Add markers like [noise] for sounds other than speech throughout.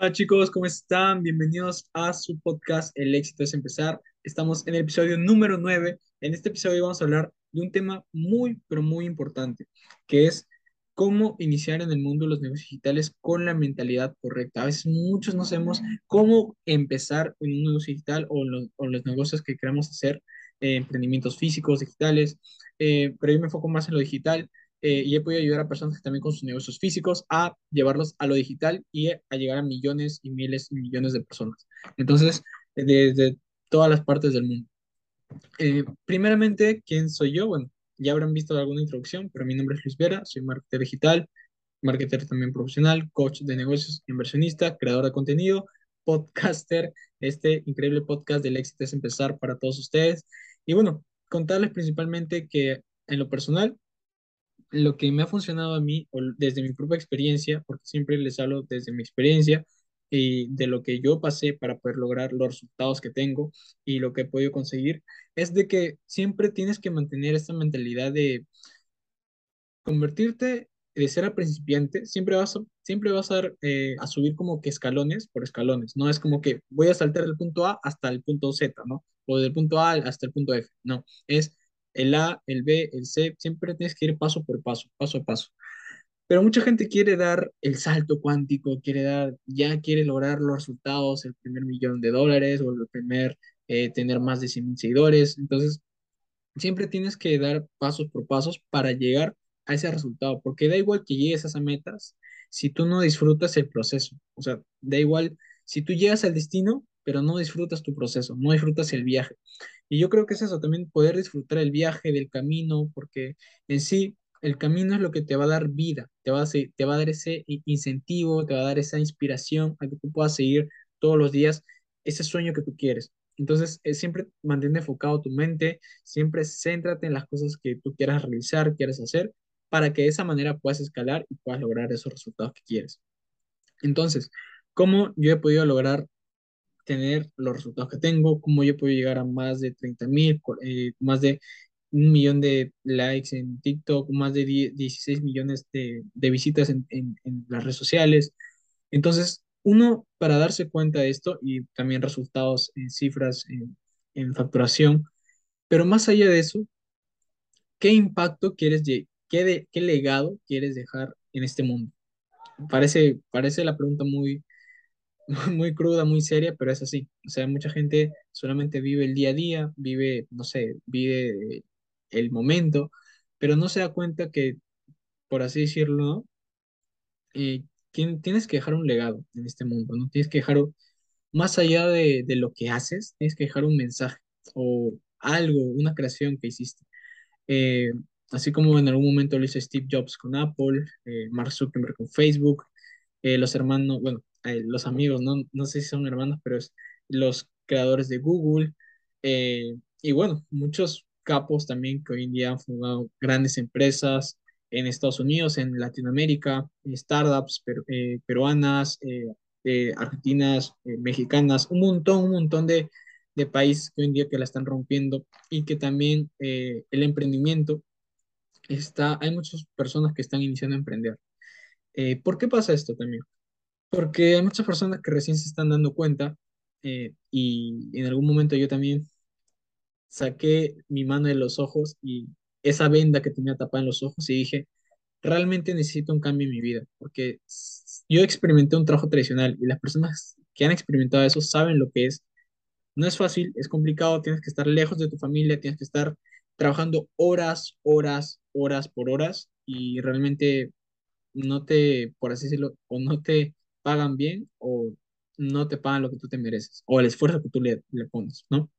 Hola chicos, ¿cómo están? Bienvenidos a su podcast El éxito es empezar. Estamos en el episodio número 9. En este episodio vamos a hablar de un tema muy, pero muy importante, que es cómo iniciar en el mundo de los negocios digitales con la mentalidad correcta. A veces muchos no sabemos cómo empezar en un negocio digital o los, negocios que queremos hacer, eh, emprendimientos físicos, digitales, eh, pero yo me enfoco más en lo digital eh, y he podido ayudar a personas que también con sus negocios físicos a llevarlos a lo digital y a llegar a millones y miles y millones de personas. Entonces, desde todas las partes del mundo. Eh, primeramente, ¿quién soy yo? Bueno, ya habrán visto alguna introducción, pero mi nombre es Luis Vera, soy marketer digital, marketer también profesional, coach de negocios, inversionista, creador de contenido, podcaster, este increíble podcast del éxito es empezar para todos ustedes. Y bueno, contarles principalmente que en lo personal lo que me ha funcionado a mí, desde mi propia experiencia, porque siempre les hablo desde mi experiencia y de lo que yo pasé para poder lograr los resultados que tengo y lo que he podido conseguir, es de que siempre tienes que mantener esta mentalidad de convertirte, de ser a principiante, siempre vas a, siempre vas eh, a subir como que escalones por escalones, no es como que voy a saltar del punto A hasta el punto Z, ¿no? O del punto A hasta el punto F, no, es el A, el B, el C, siempre tienes que ir paso por paso, paso a paso. Pero mucha gente quiere dar el salto cuántico, quiere dar, ya quiere lograr los resultados, el primer millón de dólares o el primer, eh, tener más de 100 mil seguidores. Entonces, siempre tienes que dar pasos por pasos para llegar a ese resultado, porque da igual que llegues a esas metas si tú no disfrutas el proceso. O sea, da igual si tú llegas al destino, pero no disfrutas tu proceso, no disfrutas el viaje. Y yo creo que es eso, también poder disfrutar el viaje, del camino, porque en sí el camino es lo que te va a dar vida, te va a, dar ese incentivo, te va a dar esa inspiración a que tú puedas seguir todos los días ese sueño que tú quieres. Entonces, es siempre mantén enfocado tu mente, siempre céntrate en las cosas que tú quieras realizar, quieras hacer, para que de esa manera puedas escalar y puedas lograr esos resultados que quieres. Entonces, ¿cómo yo he podido lograr tener los resultados que tengo, cómo yo puedo llegar a más de 30 mil, eh, más de un millón de likes en TikTok, más de 16 millones de, visitas en, las redes sociales. Entonces, uno, para darse cuenta de esto y también resultados en cifras, en, facturación, pero más allá de eso, ¿qué impacto quieres, qué, qué legado quieres dejar en este mundo? Parece, parece la pregunta muy, [laughs] muy cruda, muy seria, pero es así. O sea, mucha gente solamente vive el día a día, vive, no sé, vive el momento, pero no se da cuenta que, por así decirlo, eh, tienes que dejar un legado en este mundo, ¿no? Tienes que dejar, más allá de, lo que haces, tienes que dejar un mensaje o algo, una creación que hiciste. Eh, así como en algún momento lo hizo Steve Jobs con Apple, eh, Mark Zuckerberg con Facebook, los hermanos, bueno, eh, los amigos, no, no sé si son hermanos, pero es los creadores de Google. Eh, y bueno, muchos capos también que hoy en día han fundado grandes empresas en Estados Unidos, en Latinoamérica, startups eh, peruanas, argentinas, mexicanas, un montón, un montón de, de países que hoy en día que la están rompiendo y que también el emprendimiento está, hay muchas personas que están iniciando a emprender. ¿Por qué pasa esto también? Porque hay muchas personas que recién se están dando cuenta eh, y en algún momento yo también saqué mi mano de los ojos y esa venda que tenía tapada en los ojos y dije, realmente necesito un cambio en mi vida, porque yo experimenté un trabajo tradicional y las personas que han experimentado eso saben lo que es. No es fácil, es complicado, tienes que estar lejos de tu familia, tienes que estar trabajando horas, horas, horas por horas y realmente no te, por así decirlo, o no te pagan bien o no te pagan lo que tú te mereces o el esfuerzo que tú le, le pones, ¿no?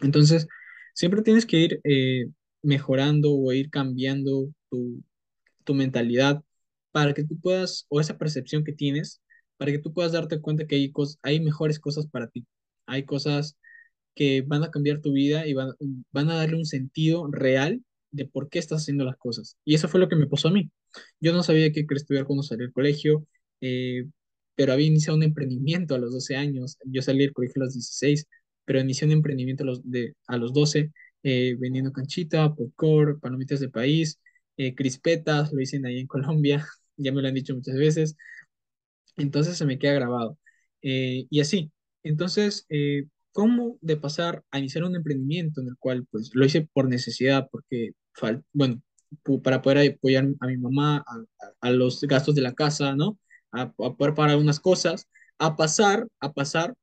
Entonces, siempre tienes que ir eh, mejorando o ir cambiando tu, tu mentalidad para que tú puedas, o esa percepción que tienes, para que tú puedas darte cuenta que hay, cos- hay mejores cosas para ti. Hay cosas que van a cambiar tu vida y van, van a darle un sentido real de por qué estás haciendo las cosas. Y eso fue lo que me pasó a mí. Yo no sabía qué quería estudiar cuando salí del colegio, eh, pero había iniciado un emprendimiento a los 12 años. Yo salí del colegio a los 16, pero inicié un emprendimiento a los, de, a los 12, eh, vendiendo canchita, popcorn, palomitas de país, eh, crispetas, lo dicen ahí en Colombia, [laughs] ya me lo han dicho muchas veces entonces se me queda grabado. Eh, y así, entonces, eh, ¿cómo de pasar a iniciar un emprendimiento en el cual pues lo hice por necesidad, porque, bueno, para poder apoyar a mi mamá, a- a los gastos de la casa, ¿no? A, a poder pagar unas cosas, a pasar, a pasar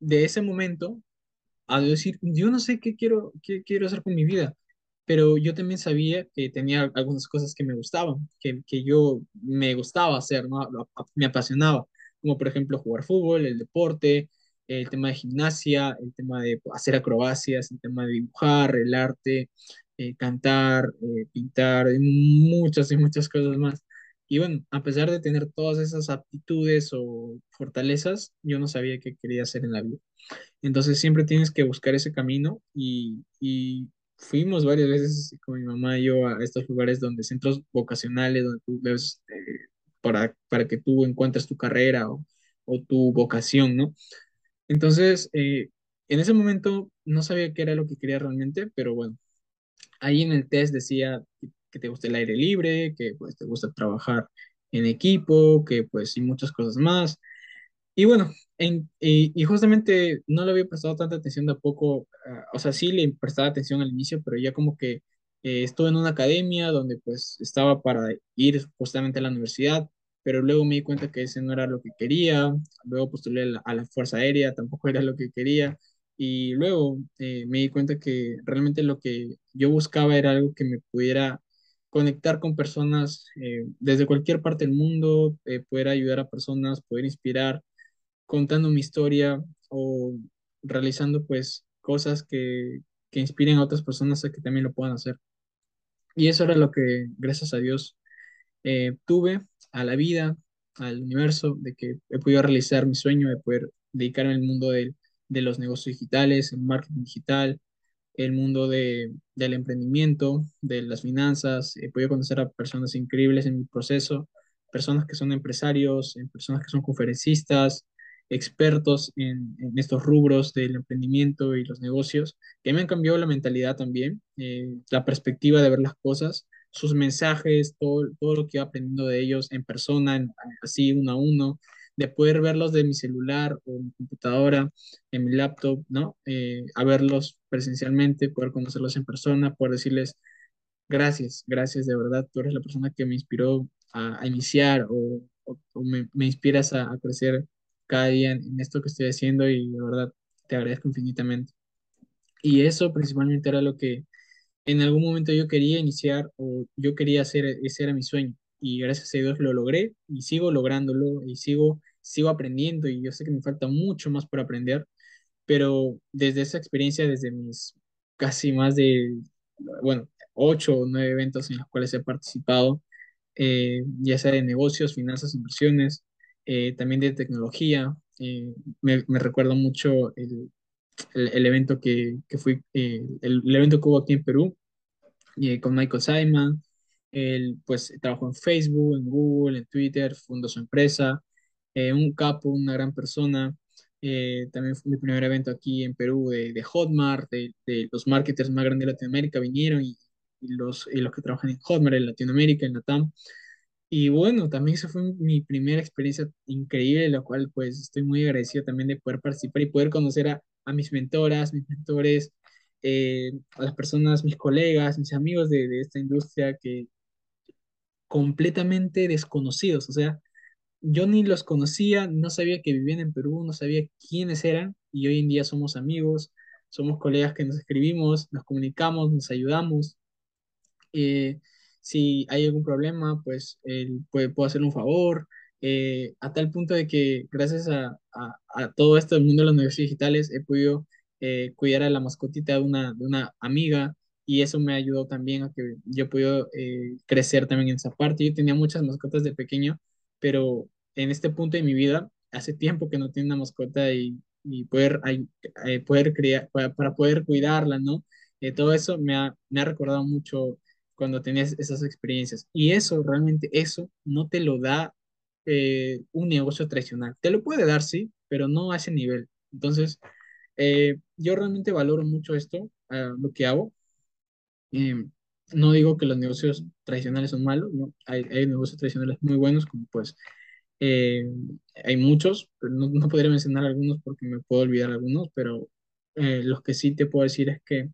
de ese momento a decir, yo no sé qué quiero, qué quiero hacer con mi vida, pero yo también sabía que tenía algunas cosas que me gustaban, que, que yo me gustaba hacer, ¿no? Me apasionaba, como por ejemplo jugar fútbol, el deporte, el tema de gimnasia, el tema de hacer acrobacias, el tema de dibujar, el arte, eh, cantar, eh, pintar, muchas y muchas cosas más. Y bueno, a pesar de tener todas esas aptitudes o fortalezas, yo no sabía qué quería hacer en la vida. Entonces siempre tienes que buscar ese camino y, y fuimos varias veces con mi mamá y yo a estos lugares donde centros vocacionales, donde tú ves eh, para, para que tú encuentres tu carrera o, o tu vocación, ¿no? Entonces, eh, en ese momento no sabía qué era lo que quería realmente, pero bueno, ahí en el test decía que te gusta el aire libre, que pues te gusta trabajar en equipo, que pues y muchas cosas más. Y bueno, en- y, y justamente no le había prestado tanta atención tampoco, ah, o sea, sí le prestaba atención al inicio, pero ya como que eh, estuve en una academia donde pues estaba para ir justamente a la universidad, pero luego me di cuenta que ese no era lo que quería, luego postulé a la, a la Fuerza Aérea, tampoco era lo que quería, y luego eh, me di cuenta que realmente lo que yo buscaba era algo que me pudiera conectar con personas eh, desde cualquier parte del mundo, eh, poder ayudar a personas, poder inspirar contando mi historia o realizando pues cosas que, que inspiren a otras personas a que también lo puedan hacer. Y eso era lo que, gracias a Dios, eh, tuve a la vida, al universo, de que he podido realizar mi sueño de poder dedicarme al mundo del- de los negocios digitales, el marketing digital, el mundo de, del emprendimiento, de las finanzas. He podido conocer a personas increíbles en mi proceso, personas que son empresarios, personas que son conferencistas, expertos en, en estos rubros del emprendimiento y los negocios, que me han cambiado la mentalidad también, eh, la perspectiva de ver las cosas, sus mensajes, todo, todo lo que he aprendiendo de ellos en persona, así uno a uno, de poder verlos de mi celular o mi computadora en mi laptop, ¿no? Eh, a verlos presencialmente, poder conocerlos en persona, poder decirles gracias, gracias de verdad, tú eres la persona que me inspiró a, iniciar o, o- me, me inspiras a, a crecer cada día en, en esto que estoy haciendo y de verdad te agradezco infinitamente. Y eso principalmente era lo que en algún momento yo quería iniciar o yo quería hacer, ese era mi sueño. Y gracias a Dios lo logré y sigo lográndolo y sigo, sigo aprendiendo y yo sé que me falta mucho más por aprender pero desde esa experiencia, desde mis casi más de, bueno, ocho o nueve eventos en los cuales he participado, eh, ya sea de negocios, finanzas, inversiones, eh, también de tecnología. eh, me, me recuerdo mucho el, el, evento que, que fui, eh, el, el evento que hubo aquí en Perú, con Michael Simon. Él pues trabajó en Facebook, en Google, en Twitter, fundó su empresa, eh, un capo, una gran persona. Eh, también fue mi primer evento aquí en Perú de, de Hotmart, de, de los marketers más grandes de Latinoamérica vinieron y, los, y los que trabajan en Hotmart en Latinoamérica, en Latam. Y bueno, también esa fue mi primera experiencia increíble, la cual pues estoy muy agradecido también de poder participar y poder conocer a, a mis mentoras, mis mentores, eh, a las personas, mis colegas, mis amigos de, de esta industria que completamente desconocidos, o sea, yo ni los conocía, no sabía que vivían en Perú, no sabía quiénes eran y hoy en día somos amigos, somos colegas que nos escribimos, nos comunicamos, nos ayudamos. Eh, si hay algún problema, pues él puede, puedo hacerle un favor, eh, a tal punto de que gracias a, a- todo esto del mundo de los negocios digitales he podido eh, cuidar a la mascotita de una, de una amiga y eso me ayudó también a que yo puedo eh, crecer también en esa parte. Yo tenía muchas mascotas de pequeño, pero en este punto de mi vida, hace tiempo que no tengo una mascota y, y poder, eh, poder criar, para, poder cuidarla, ¿no? Eh, todo eso me ha, me ha recordado mucho cuando tenías esas experiencias. Y eso, realmente, eso no te lo da eh, un negocio tradicional. Te lo puede dar, sí, pero no a ese nivel. Entonces, yo realmente valoro mucho esto, lo que hago. Eh, no digo que los negocios tradicionales son malos, hay negocios tradicionales muy buenos, como pues eh, hay muchos, pero no, no podría mencionar algunos porque me puedo olvidar algunos, pero eh, los que sí te puedo decir es que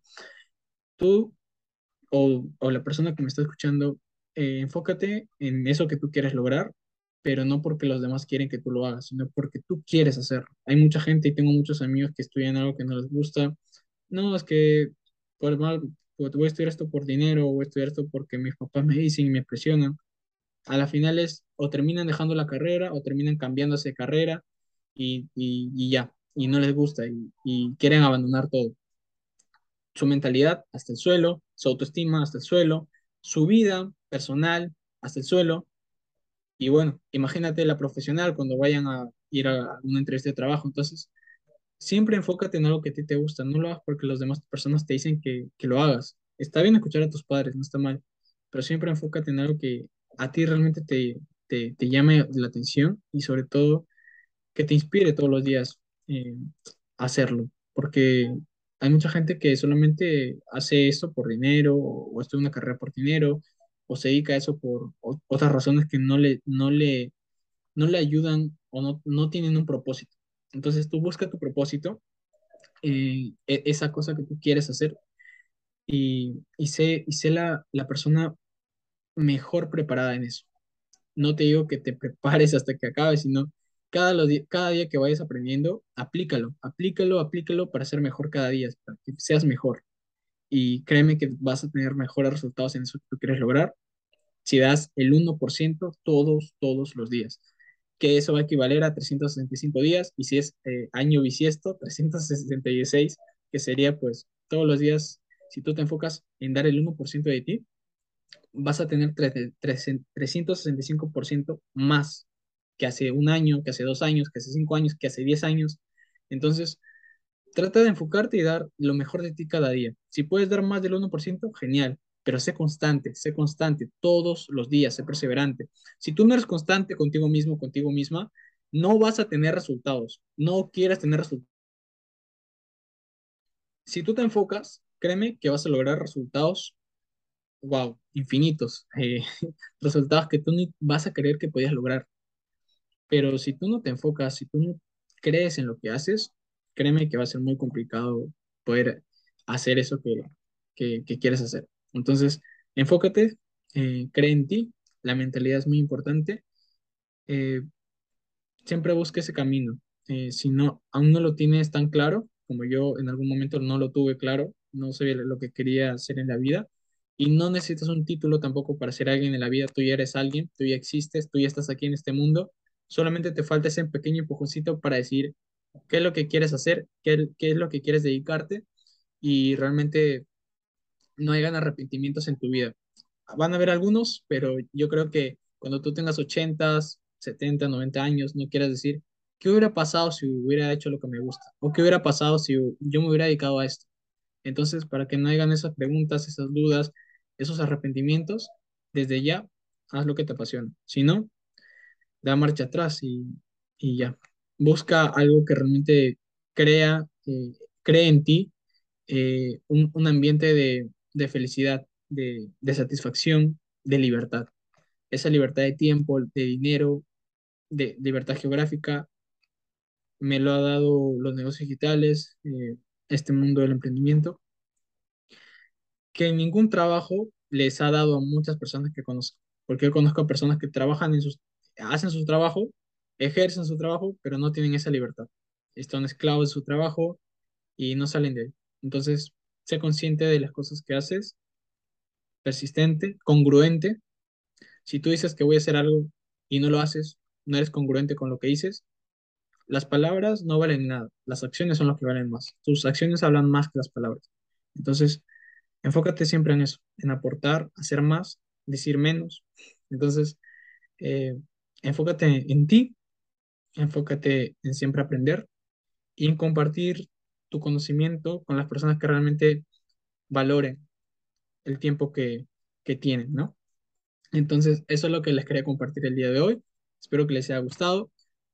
tú o, o la persona que me está escuchando, eh, enfócate en eso que tú quieres lograr, pero no porque los demás quieren que tú lo hagas, sino porque tú quieres hacerlo. Hay mucha gente y tengo muchos amigos que estudian algo que no les gusta. No, es que por mal, pues, voy a estudiar esto por dinero o voy a estudiar esto porque mis papás me dicen y me presionan. A la final es o terminan dejando la carrera o terminan cambiándose de carrera y, y, y ya, y no les gusta y, y quieren abandonar todo su mentalidad hasta el suelo, su autoestima hasta el suelo, su vida personal hasta el suelo. Y bueno, imagínate la profesional cuando vayan a ir a una entrevista de trabajo. Entonces, siempre enfócate en algo que a ti te gusta. No lo hagas porque las demás personas te dicen que, que lo hagas. Está bien escuchar a tus padres, no está mal, pero siempre enfócate en algo que a ti realmente te, te, te llame la atención y sobre todo que te inspire todos los días eh, a hacerlo, porque hay mucha gente que solamente hace esto por dinero o, o estudia una carrera por dinero o se dedica a eso por otras razones que no le, no le, no le ayudan o no, no tienen un propósito. Entonces tú busca tu propósito, eh, e- esa cosa que tú quieres hacer y, y sé, y sé la, la persona mejor preparada en eso. No te digo que te [laughs] prepares hasta que acabes, sino cada, lo di- cada día que vayas aprendiendo, aplícalo, aplícalo, aplícalo para ser mejor cada día, para que seas mejor. Y créeme que vas a tener mejores resultados en eso que tú quieres lograr si das el uno por ciento todos, todos los días. Que eso va a equivaler a 365 días y si es eh, año bisiesto, [laughs] 366, que sería pues todos los días, si tú te enfocas en dar el uno por ciento de ti, vas a tener tre- tre- 365% más que hace un año, que hace dos años, que hace cinco años, que hace diez años. Entonces, trata de enfocarte y dar lo mejor de ti cada día. Si puedes dar más del uno por ciento genial, pero sé constante, sé constante todos los días, sé perseverante. Si tú no eres constante contigo mismo, contigo misma, no vas a tener resultados, no quieras tener resultados. Si tú te enfocas, créeme que vas a lograr resultados wow, infinitos, eh, [laughs] resultados que tú vas a creer que podías lograr. Pero si tú no te enfocas, si tú no crees en lo que haces, créeme que va a ser muy complicado poder hacer eso que, que quieres hacer. Entonces, enfócate, eh, cree en ti, la mentalidad es muy importante. eh, siempre busca ese camino. Eh, si no, aún no lo tienes tan claro, como yo en algún momento no lo tuve claro, no sabía lo que quería hacer en la vida, y no necesitas un título tampoco para ser alguien en la vida, tú ya eres alguien, tú ya existes, tú ya estás aquí en este mundo, solamente te falta ese pequeño empujoncito para decir qué es lo que quieres hacer, qué, qué es lo que quieres dedicarte, y realmente no hayan arrepentimientos en tu vida. Van a haber algunos, pero yo creo que cuando tú tengas 80, 70, 90 años, no quieras decir, ¿qué hubiera pasado si hubiera hecho lo que me gusta? ¿O qué hubiera pasado si yo me hubiera dedicado a esto? Entonces, para que no hagan esas preguntas, esas dudas, esos arrepentimientos, desde ya, haz lo que te apasiona. Si no, da marcha atrás y, y ya. Busca algo que realmente crea, eh, cree en ti, eh, un, un ambiente de, de felicidad, de, satisfacción, de libertad. Esa libertad de tiempo, de dinero, de libertad geográfica, me lo ha dado los negocios digitales, eh, este mundo del emprendimiento, que ningún trabajo les ha dado a muchas personas que conozco, porque yo conozco a personas que trabajan en sus, hacen su trabajo, ejercen su trabajo, pero no tienen esa libertad. Están esclavos de su trabajo y no salen de ahí. Entonces, consciente de las cosas que haces, persistente, congruente. Si tú dices que voy a hacer algo y no lo haces, no eres congruente con lo que dices, las palabras no valen nada, las acciones son las que valen más. Tus acciones hablan más que las palabras. Entonces, enfócate siempre en eso, en aportar, hacer más, decir menos. Entonces, eh, enfócate en ti, enfócate en siempre aprender y en compartir tu conocimiento con las personas que realmente valoren el tiempo que, que tienen, ¿no? Entonces, eso es lo que les quería compartir el día de hoy. Espero que les haya gustado.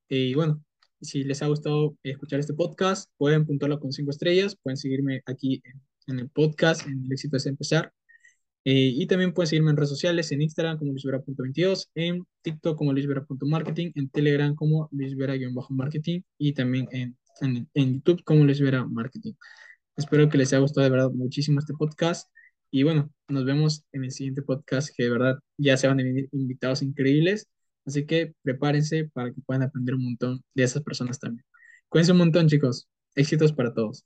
Y bueno, si les ha gustado escuchar este podcast, pueden puntuarlo con cinco estrellas, pueden seguirme aquí en, el podcast, en El éxito es empezar. Eh, y también pueden seguirme en redes sociales, en Instagram como luisvera.22, en TikTok como luisvera.marketing, en Telegram como luisvera-marketing y también en, en, YouTube como luisvera marketing. Espero que les haya gustado de verdad muchísimo este podcast. Y bueno, nos vemos en el siguiente podcast que de verdad ya se van a venir invitados increíbles. Así que prepárense para que puedan aprender un montón de esas personas también. Cuídense un montón, chicos. Éxitos para todos.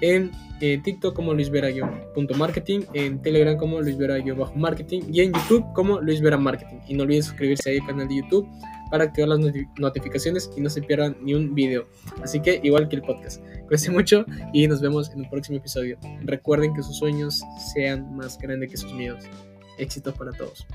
en eh, TikTok como luisvera-marketing, en Telegram como luisvera-marketing y en YouTube como luisvera marketing. Y no olviden suscribirse al canal de YouTube para activar las notificaciones y no se pierdan ni un video. Así que igual que el podcast. Cuídense mucho y nos vemos en un próximo episodio. Recuerden que sus sueños sean más grandes que sus miedos. Éxitos para todos.